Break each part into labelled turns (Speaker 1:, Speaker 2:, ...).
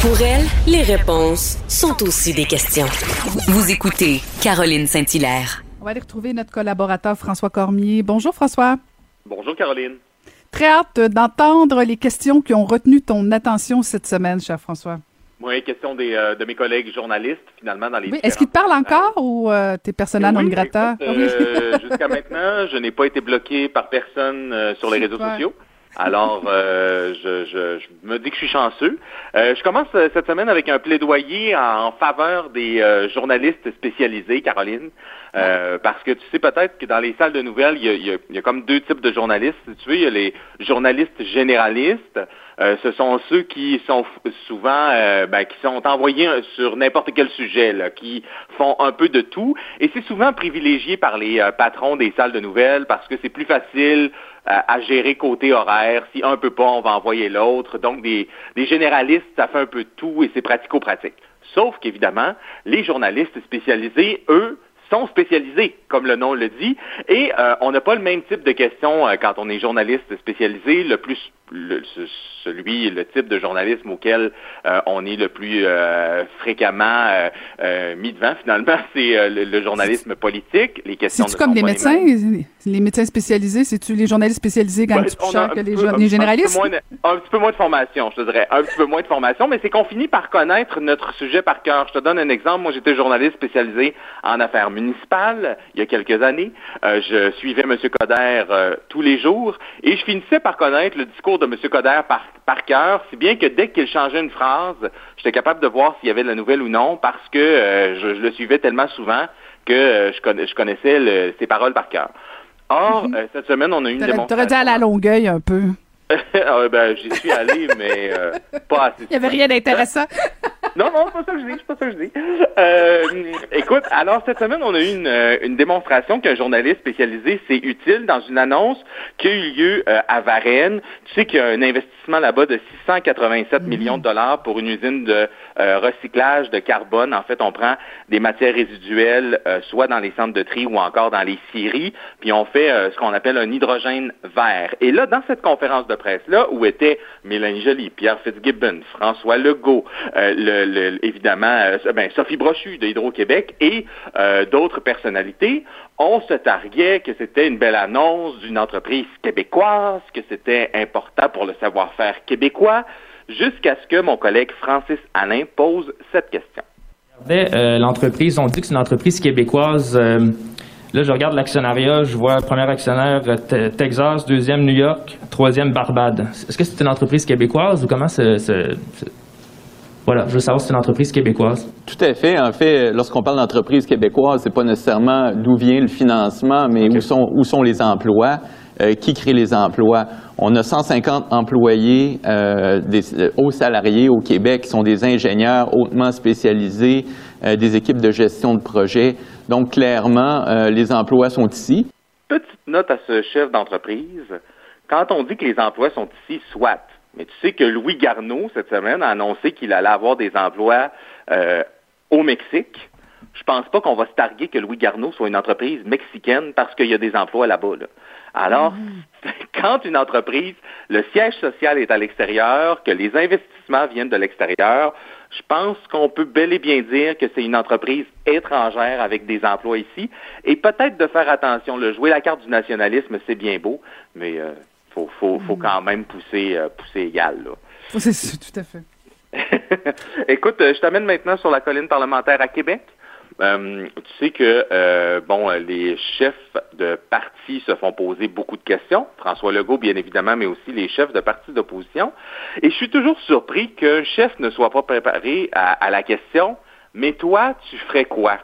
Speaker 1: Pour elle, les réponses sont aussi des questions. Vous écoutez Caroline Saint-Hilaire.
Speaker 2: On va aller retrouver notre collaborateur François Cormier. Bonjour François.
Speaker 3: Bonjour Caroline.
Speaker 2: Très hâte d'entendre les questions qui ont retenu ton attention cette semaine, cher François.
Speaker 3: Oui, question des, euh, de mes collègues journalistes, finalement, dans les
Speaker 2: oui, Est-ce qu'ils te parlent encore ou euh, t'es personnel non grata?
Speaker 3: Euh, jusqu'à maintenant, je n'ai pas été bloqué par personne euh, sur les réseaux sociaux. Alors, euh, je, je, je, me dis que je suis chanceux. Euh, je commence cette semaine avec un plaidoyer en faveur des euh, journalistes spécialisés, Caroline. Euh, parce que tu sais peut-être que dans les salles de nouvelles, il y, a, il, y a, il y a, comme deux types de journalistes. Tu veux, il y a les journalistes généralistes. Euh, ce sont ceux qui sont souvent, euh, ben, qui sont envoyés sur n'importe quel sujet, là, qui font un peu de tout. Et c'est souvent privilégié par les patrons des salles de nouvelles parce que c'est plus facile à gérer côté horaire. Si un peut pas, on va envoyer l'autre. Donc, des, des généralistes, ça fait un peu de tout et c'est pratico-pratique. Sauf qu'évidemment, les journalistes spécialisés, eux, sont spécialisés, comme le nom le dit, et euh, on n'a pas le même type de questions euh, quand on est journaliste spécialisé. Le plus le, celui, le type de journalisme auquel euh, on est le plus euh, fréquemment euh, euh mis devant, finalement, c'est euh, le, le, journalisme politique, les questions.
Speaker 2: C'est comme les médecins, les, les, médecins spécialisés, c'est-tu les journalistes spécialisés quand ben, plus cher que les, peu, les généralistes?
Speaker 3: Un petit, de, un petit, peu moins de formation, je te dirais, un petit peu moins de formation, mais c'est qu'on finit par connaître notre sujet par cœur. Je te donne un exemple. Moi, j'étais journaliste spécialisé en affaires municipales il y a quelques années. je suivais M. Coder tous les jours et je finissais par connaître le discours de M. Coder par, par cœur, si bien que dès qu'il changeait une phrase, j'étais capable de voir s'il y avait de la nouvelle ou non, parce que euh, je, je, le suivais tellement souvent que euh, je, conna je, connaissais le, ses paroles par cœur. Or, mm -hmm. cette semaine, on a eu une démonstration.
Speaker 2: T'aurais dit à la longueuil un peu.
Speaker 3: ah, ben, j'y suis allé, mais euh, pas assez.
Speaker 2: Il n'y avait rien d'intéressant.
Speaker 3: Non, non, c'est pas ça que je dis, c'est pas ça que je dis. Euh, écoute, alors cette semaine, on a eu une, euh, une démonstration qu'un journaliste spécialisé, c'est utile dans une annonce qui a eu lieu euh, à Varennes. Tu sais qu'il y a un investissement là-bas de 687 mmh. millions de dollars pour une usine de euh, recyclage de carbone. En fait, on prend des matières résiduelles, soit dans les centres de tri ou encore dans les scieries, puis on fait ce qu'on appelle un hydrogène vert. Et là, dans cette conférence de presse-là, où étaient Mélanie Joly, Pierre Fitzgibbon, François Legault, le, évidemment euh, ben, Sophie Brochu de Hydro-Québec et euh, d'autres personnalités, on se targuait que c'était une belle annonce d'une entreprise québécoise, que c'était important pour le savoir-faire québécois, jusqu'à ce que mon collègue Francis Alain pose cette question.
Speaker 4: L'entreprise, on dit que c'est une entreprise québécoise Là, je regarde l'actionnariat, je vois premier actionnaire Texas, deuxième New York, troisième Barbade. Est-ce que c'est une entreprise québécoise ou comment c'est. Voilà, je veux savoir si c'est une entreprise québécoise.
Speaker 5: Tout à fait. En fait, lorsqu'on parle d'entreprise québécoise, c'est pas nécessairement d'où vient le financement, mais okay. où, sont, où sont les emplois, euh, qui crée les emplois. On a 150 employés, euh, des euh, hauts salariés au Québec qui sont des ingénieurs hautement spécialisés, euh, des équipes de gestion de projet. Donc, clairement, euh, les emplois sont ici.
Speaker 3: Petite note à ce chef d'entreprise. Quand on dit que les emplois sont ici, soit. Mais tu sais que Louis Garneau, cette semaine, a annoncé qu'il allait avoir des emplois euh, au Mexique. Je pense pas qu'on va se targuer que Louis Garneau soit une entreprise mexicaine parce qu'il y a des emplois là-bas. Là. Alors, mmh. quand une entreprise, le siège social est à l'extérieur, que les investissements viennent de l'extérieur, je pense qu'on peut bel et bien dire que c'est une entreprise étrangère avec des emplois ici. Et peut-être de faire attention, le jouer la carte du nationalisme, c'est bien beau, mais euh, faut, faut, faut, quand même pousser, euh, pousser égal. Là.
Speaker 2: C'est tout à fait.
Speaker 3: Écoute, je t'amène maintenant sur la colline parlementaire à Québec. Euh, tu sais que euh, bon, les chefs de partis se font poser beaucoup de questions. François Legault, bien évidemment, mais aussi les chefs de partis d'opposition. Et je suis toujours surpris qu'un chef ne soit pas préparé à, à la question. Mais toi, tu ferais quoi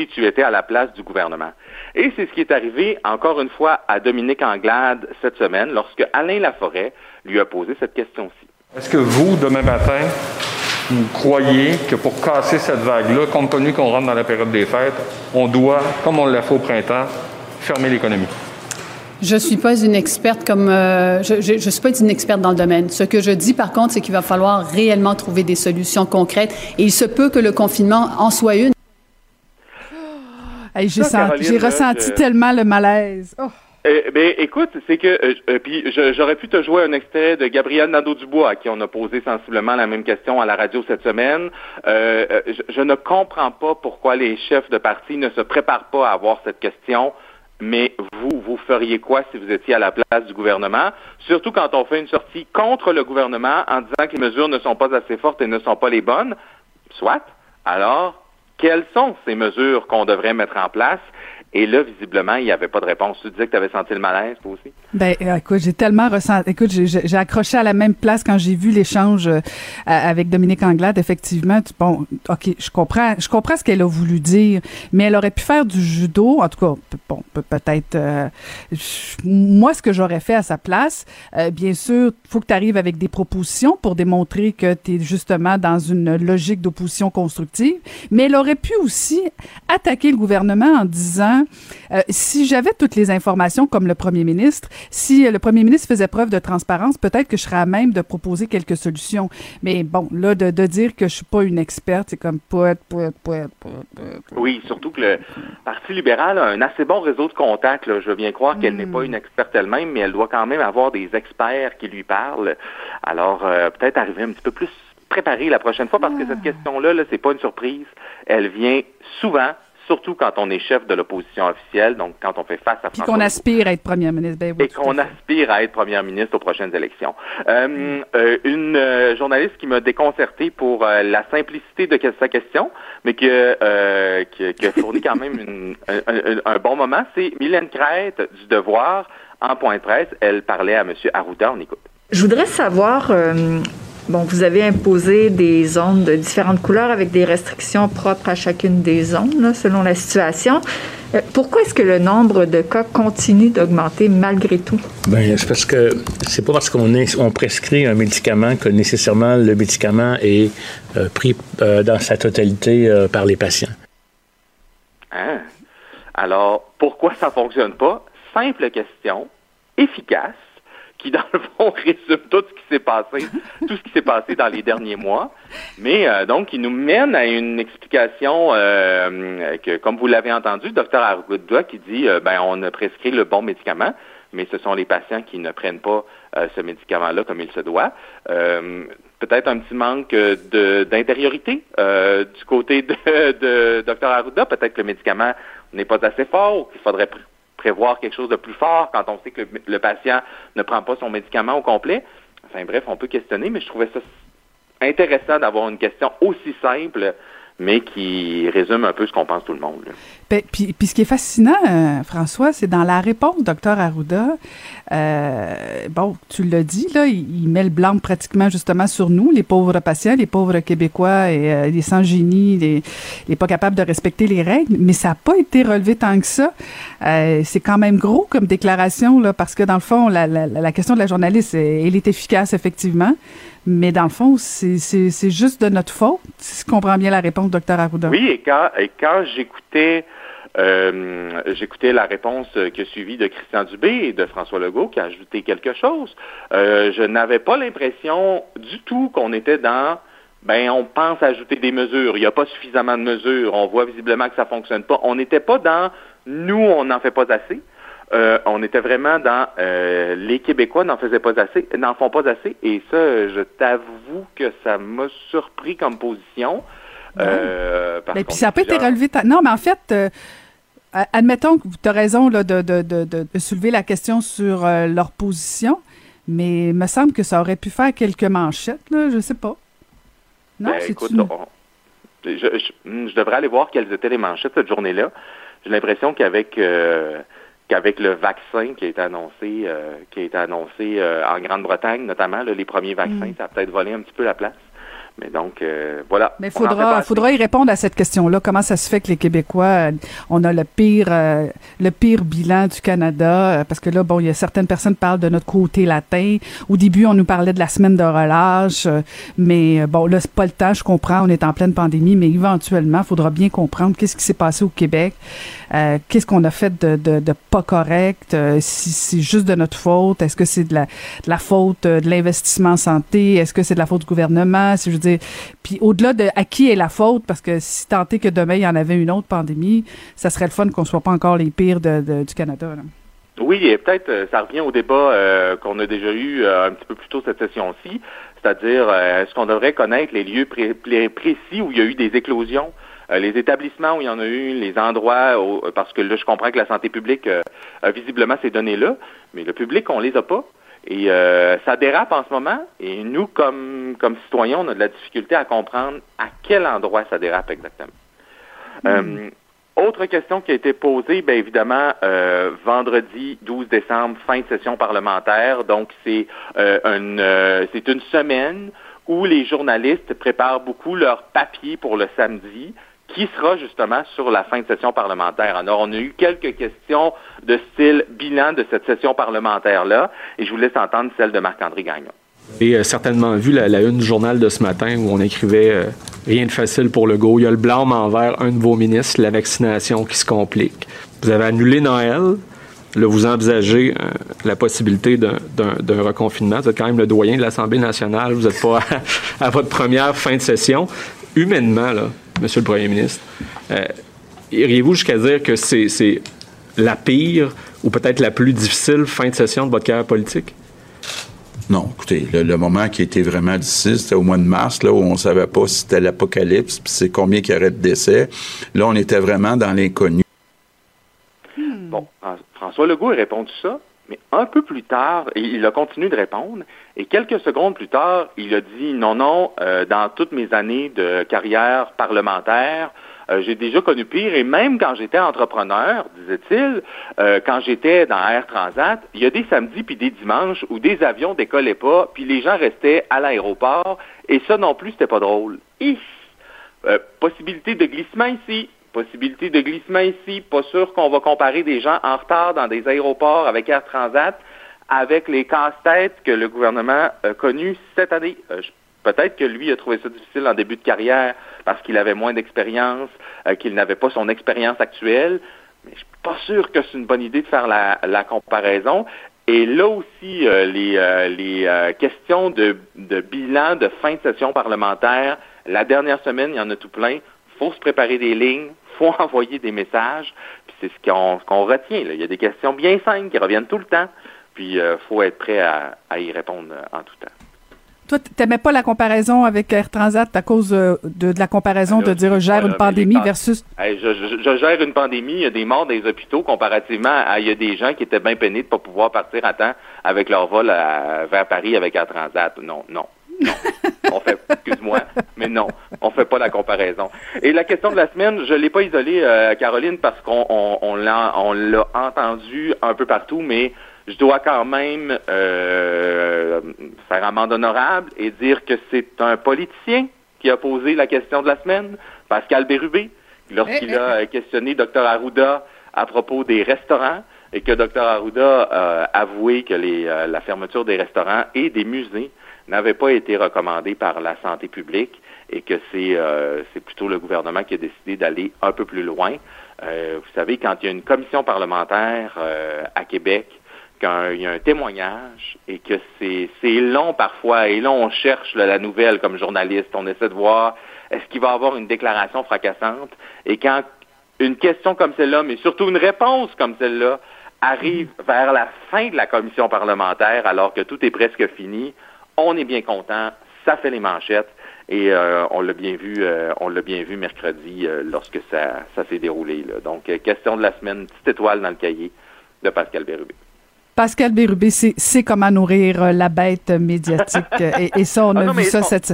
Speaker 3: si tu étais à la place du gouvernement? Et c'est ce qui est arrivé encore une fois à Dominique Anglade cette semaine, lorsque Alain Laforêt lui a posé cette question-ci.
Speaker 6: Est-ce que vous, demain matin, vous croyez que pour casser cette vague-là, compte tenu qu'on rentre dans la période des fêtes, on doit, comme on l'a fait au printemps, fermer l'économie?
Speaker 7: Je suis pas une experte comme euh, je, je, je, suis pas une experte dans le domaine. Ce que je dis par contre, c'est qu'il va falloir réellement trouver des solutions concrètes et il se peut que le confinement en soit une.
Speaker 2: Hey, j'ai, senti, j'ai ressenti je... tellement le malaise. Oh.
Speaker 3: Eh, ben, écoute, c'est que euh, euh, puis j'aurais pu te jouer un extrait de Gabriel Nadeau-Dubois à qui on a posé sensiblement la même question à la radio cette semaine. Euh, je, ne comprends pas pourquoi les chefs de parti ne se préparent pas à avoir cette question. Mais vous, vous feriez quoi si vous étiez à la place du gouvernement? Surtout quand on fait une sortie contre le gouvernement en disant que les mesures ne sont pas assez fortes et ne sont pas les bonnes. Soit. Alors, quelles sont ces mesures qu'on devrait mettre en place? Et là, visiblement, il n'y avait pas de réponse. Tu disais que tu avais senti le malaise, toi aussi?
Speaker 2: Ben, euh, écoute, j'ai tellement ressenti. Écoute, j'ai accroché à la même place quand j'ai vu l'échange euh, avec Dominique Anglade. Effectivement, bon, ok, je comprends, je comprends ce qu'elle a voulu dire, mais elle aurait pu faire du judo. En tout cas, bon, peut-être. Euh, moi, ce que j'aurais fait à sa place, bien sûr, faut que tu arrives avec des propositions pour démontrer que tu es justement dans une logique d'opposition constructive. Mais elle aurait pu aussi attaquer le gouvernement en disant euh, si j'avais toutes les informations comme le premier ministre, si le premier ministre faisait preuve de transparence, peut-être que je serais à même de proposer quelques solutions. Mais bon, là, de, dire que je suis pas une experte, c'est comme poète, poète, poète, poète,
Speaker 3: Oui, surtout que le Parti libéral a un assez bon réseau de contacts. Je veux bien croire qu'elle n'est pas hmm. une experte elle-même, mais elle doit quand même avoir des experts qui lui parlent. Alors, euh, peut-être arriver un petit peu plus préparée la prochaine fois parce que cette ah. question-là, -là, c'est pas une surprise. Elle vient souvent surtout quand on est chef de l'opposition officielle, donc quand on fait face à
Speaker 2: Puis qu'on aspire à être premier ministre. Ben
Speaker 3: et qu'on aspire à être premier ministre aux prochaines élections. Euh, euh, une euh, journaliste qui m'a déconcerté pour la simplicité de sa question, mais qui, qui, a fourni quand même un, bon moment, c'est Mylène Crête du Devoir en point de presse. Elle parlait à M. Arruda. On écoute.
Speaker 8: Je voudrais savoir Bon, vous avez imposé des zones de différentes couleurs avec des restrictions propres à chacune des zones, selon la situation. Euh, pourquoi est-ce que le nombre de cas continue d'augmenter malgré tout?
Speaker 9: Bien, c'est parce que c'est pas parce qu'on on prescrit un médicament que nécessairement le médicament est euh, pris euh, dans sa totalité par les patients.
Speaker 3: Hein? Alors, pourquoi ça fonctionne pas? Simple question, efficace qui, dans le fond, résume tout ce qui s'est passé, tout ce qui s'est passé dans les derniers mois. Mais euh, donc, qui nous mène à une explication euh, que, comme vous l'avez entendu, docteur Arruda qui dit, euh, ben, on a prescrit le bon médicament, mais ce sont les patients qui ne prennent pas ce médicament-là comme il se doit. Peut-être un petit manque d'intériorité du côté de, de Dr Arruda. Peut-être que le médicament n'est pas assez fort, qu'il faudrait prévoir quelque chose de plus fort quand on sait que le, patient ne prend pas son médicament au complet. Enfin bref, on peut questionner, mais je trouvais ça intéressant d'avoir une question aussi simple mais qui résume un peu ce qu'on pense tout le monde.
Speaker 2: Puis, puis, ce qui est fascinant, euh, François, c'est dans la réponse, docteur Arruda, euh, bon, tu l'as dit, là, il, met le blanc pratiquement justement sur nous, les pauvres patients, les pauvres Québécois et euh, les sans-génie, les, les pas capables de respecter les règles, mais ça n'a pas été relevé tant que ça. Euh, c'est quand même gros comme déclaration, là, parce que dans le fond, la, la, la question de la journaliste, elle est efficace, effectivement. Mais dans le fond, c'est juste de notre faute, si je comprends bien la réponse, docteur Arruda.
Speaker 3: Oui, et quand, et quand j'écoutais euh, j'écoutais la réponse qui a suivi de Christian Dubé et de François Legault qui a ajouté quelque chose. Euh, je n'avais pas l'impression du tout qu'on était dans ben on pense ajouter des mesures, il n'y a pas suffisamment de mesures, on voit visiblement que ça fonctionne pas. On n'était pas dans nous, on n'en fait pas assez. Euh, on était vraiment dans euh, les Québécois n'en faisaient pas assez, n'en font pas assez, et ça, je t'avoue que ça m'a surpris comme position.
Speaker 2: Euh, mais puis ça n'a pas été relevé. Non, mais en fait, admettons que tu as raison là, de, de, de, de, soulever la question sur leur position, mais il me semble que ça aurait pu faire quelques manchettes, là, je sais pas.
Speaker 3: Non, ben, écoute, je, je, devrais aller voir quelles étaient les manchettes cette journée-là. J'ai l'impression qu'avec qu'avec le vaccin qui a été annoncé, euh, qui a été annoncé euh, en Grande-Bretagne notamment, les premiers vaccins, mm. ça a peut-être volé un petit peu la place. Mais donc, euh, voilà.
Speaker 2: Mais faudra, faudra y répondre à cette question-là. Comment ça se fait que les Québécois, euh, on a le pire, euh, le pire bilan du Canada? parce que là, bon, il y a certaines personnes qui parlent de notre côté latin. Au début, on nous parlait de la semaine de relâche. mais bon, là, c'est pas le temps. Je comprends. On est en pleine pandémie, mais éventuellement, il faudra bien comprendre qu'est-ce qui s'est passé au Québec. qu'est-ce qu'on a fait de, de, de pas correct? si c'est juste de notre faute? Est-ce que c'est de la, de la faute de l'investissement en santé? Est-ce que c'est de la faute du gouvernement? Si je veux puis au-delà de à qui est la faute, parce que si tant est que demain il y en avait une autre pandémie, ça serait le fun qu'on soit pas encore les pires du Canada.
Speaker 3: Oui, et peut-être ça revient au débat qu'on a déjà eu un petit peu plus tôt cette session-ci, c'est-à-dire est-ce qu'on devrait connaître les lieux précis où il y a eu des éclosions, les établissements où il y en a eu, les endroits, parce que là, je comprends que la santé publique a visiblement ces données-là, mais le public, on les a pas. Et euh, ça dérape en ce moment. Et nous, comme, comme citoyens, on a de la difficulté à comprendre à quel endroit ça dérape exactement. Hmm. Euh, autre question qui a été posée, bien évidemment, euh, vendredi 12 décembre, fin de session parlementaire. Donc, c'est une, c'est une semaine où les journalistes préparent beaucoup leurs papiers pour le samedi qui sera justement sur la fin de session parlementaire. Alors, on a eu quelques questions de style bilan de cette session parlementaire-là, et je vous laisse entendre celle de Marc-André Gagnon.
Speaker 10: Vous avez certainement vu la, une du journal de ce matin où on écrivait euh, Rien de facile pour le go. Il y a le blâme envers un de vos ministres, la vaccination qui se complique. Vous avez annulé Noël. Là, vous envisagez euh, la possibilité d'un reconfinement. Vous êtes quand même le doyen de l'Assemblée nationale. Vous n'êtes pas à, votre première fin de session. Humainement, là, Monsieur le Premier ministre. Euh, iriez-vous jusqu'à dire que c'est la pire ou peut-être la plus difficile fin de session de votre carrière politique?
Speaker 11: Non, écoutez, le, moment qui était vraiment difficile, c'était au mois de mars, là, où on ne savait pas si c'était l'apocalypse, puis c'est combien il y aurait de décès. Là, on était vraiment dans l'inconnu.
Speaker 3: Bon, François Legault a répondu ça, mais un peu plus tard, il a continué de répondre, et quelques secondes plus tard, il a dit non, non, euh, dans toutes mes années de carrière parlementaire, euh, j'ai déjà connu pire, et même quand j'étais entrepreneur, disait-il, euh, quand j'étais dans Air Transat, il y a des samedis puis des dimanches où des avions décollaient pas, puis les gens restaient à l'aéroport, et ça non plus, c'était pas drôle. possibilité de glissement ici, Possibilité de glissement ici. Pas sûr qu'on va comparer des gens en retard dans des aéroports avec Air Transat avec les casse-têtes que le gouvernement a connus cette année. Euh, peut-être que lui a trouvé ça difficile en début de carrière parce qu'il avait moins d'expérience, euh, qu'il n'avait pas son expérience actuelle. Mais je suis pas sûr que c'est une bonne idée de faire la, comparaison. Et là aussi, euh, les, questions de, bilan de fin de session parlementaire, la dernière semaine, il y en a tout plein. Faut se préparer des lignes, faut envoyer des messages. Puis c'est ce qu'on retient. Il y a des questions bien simples qui reviennent tout le temps. Puis il euh, faut être prêt à, y répondre euh, en tout temps.
Speaker 2: Toi, tu n'aimais pas la comparaison avec Air Transat à cause euh, de, la comparaison de dire je gère une pandémie versus.
Speaker 3: je, gère une pandémie, il y a des morts dans les hôpitaux comparativement à il y a des gens qui étaient bien peinés de ne pas pouvoir partir à temps avec leur vol vers Paris avec Air Transat. Non, non. Non, on fait, excuse-moi, mais non, on fait pas la comparaison. Et la question de la semaine, je l'ai pas isolée, euh, Caroline, parce qu'on on, l'a, on l'a entendu un peu partout, mais je dois quand même euh, faire amende honorable et dire que c'est un politicien qui a posé la question de la semaine, Pascal Bérubé, lorsqu'il a questionné Dr Arruda à propos des restaurants et que Dr Arruda a avoué que les, euh, la fermeture des restaurants et des musées n'avait pas été recommandé par la santé publique et que c'est euh, plutôt le gouvernement qui a décidé d'aller un peu plus loin. Euh, vous savez, quand il y a une commission parlementaire euh, à Québec, quand il y a un témoignage et que c'est long parfois, et là on cherche la nouvelle comme journaliste, on essaie de voir est-ce qu'il va y avoir une déclaration fracassante, et quand une question comme celle-là, mais surtout une réponse comme celle-là, arrive vers la fin de la commission parlementaire alors que tout est presque fini, on est bien content, ça fait les manchettes. Et euh, on l'a bien vu, euh, on l'a bien vu mercredi euh, lorsque ça, s'est déroulé. Donc, question de la semaine, petite étoile dans le cahier de Pascal Bérubé.
Speaker 2: Pascal Bérubé, c'est comment nourrir la bête médiatique. et, ça, on ah a vu ça cette...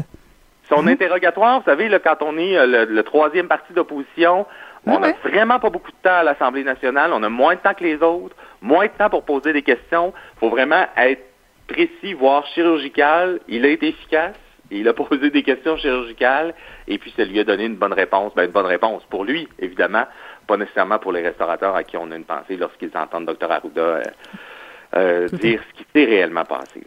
Speaker 3: Son hmm? interrogatoire, vous savez, quand on est le, troisième parti d'opposition, on n'a vraiment pas beaucoup de temps à l'Assemblée nationale. On a moins de temps que les autres, moins de temps pour poser des questions. Il faut vraiment être précis, voire chirurgical. Il a été efficace. Il a posé des questions chirurgicales et puis ça lui a donné une bonne réponse. Ben, une bonne réponse pour lui, évidemment, pas nécessairement pour les restaurateurs à qui on a une pensée lorsqu'ils entendent Dr Arruda euh, euh, dire ce qui s'est réellement passé.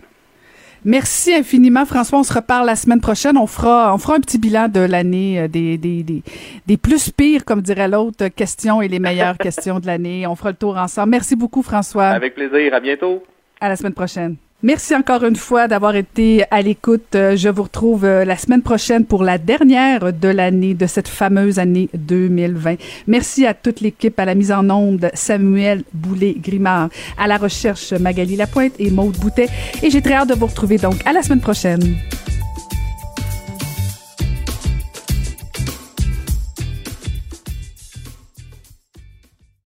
Speaker 2: Merci infiniment, François. On se reparle la semaine prochaine. On fera, on fera un petit bilan de l'année, euh, des, des, des, des, plus pires, comme dirait l'autre, questions et les meilleures questions de l'année. On fera le tour ensemble. Merci beaucoup, François.
Speaker 3: Avec plaisir. À bientôt.
Speaker 2: À la semaine prochaine. Merci encore une fois d'avoir été à l'écoute. Euh, je vous retrouve euh, la semaine prochaine pour la dernière de l'année, de cette fameuse année 2020. Merci à toute l'équipe, à la mise en onde, Samuel Boulet-Grimard, à la recherche, Magali Lapointe et Maude Boutet. Et j'ai très hâte de vous retrouver donc à la semaine prochaine.